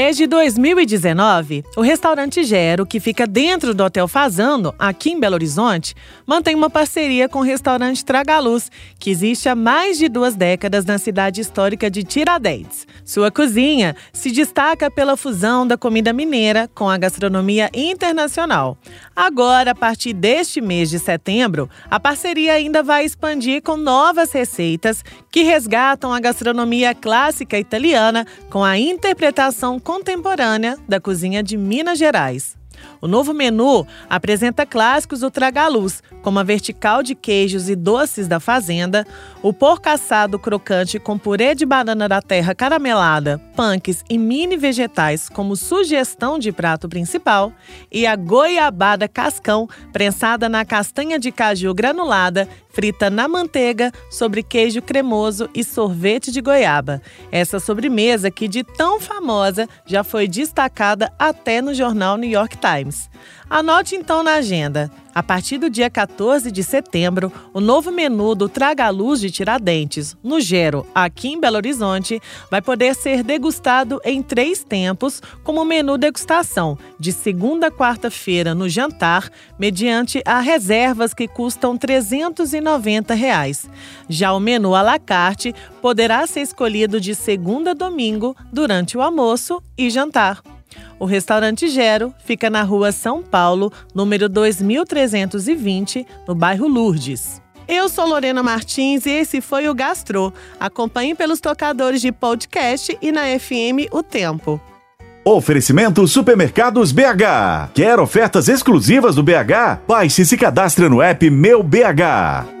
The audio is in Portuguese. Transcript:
Desde 2019, o restaurante Gero, que fica dentro do Hotel Fazano, aqui em Belo Horizonte, mantém uma parceria com o restaurante Tragaluz, que existe há mais de duas décadas na cidade histórica de Tiradentes. Sua cozinha se destaca pela fusão da comida mineira com a gastronomia internacional. Agora, a partir deste mês de setembro, a parceria ainda vai expandir com novas receitas que resgatam a gastronomia clássica italiana com a interpretação contemporânea da cozinha de Minas Gerais. O novo menu apresenta clássicos do Tragaluz, como a vertical de queijos e doces da fazenda, o porco assado crocante com purê de banana da terra caramelada, punks e mini vegetais como sugestão de prato principal, e a goiabada cascão prensada na castanha de caju granulada, frita na manteiga, sobre queijo cremoso e sorvete de goiaba. Essa sobremesa, que de tão famosa, já foi destacada até no jornal New York Times. Anote então na agenda. A partir do dia 14 de setembro, o novo menu do Traga Luz de Tiradentes, no Gero, aqui em Belo Horizonte, vai poder ser degustado em três tempos, como menu degustação, de segunda a quarta-feira no jantar, mediante a reservas que custam 390 reais. Já o menu à la carte poderá ser escolhido de segunda a domingo durante o almoço e jantar. O restaurante Gero fica na rua São Paulo, número 2320, no bairro Lourdes. Eu sou Lorena Martins e esse foi o Gastro. Acompanhe pelos tocadores de podcast e na FM O Tempo. Oferecimento Supermercados BH. Quer ofertas exclusivas do BH? Baixe e se cadastre no app Meu BH.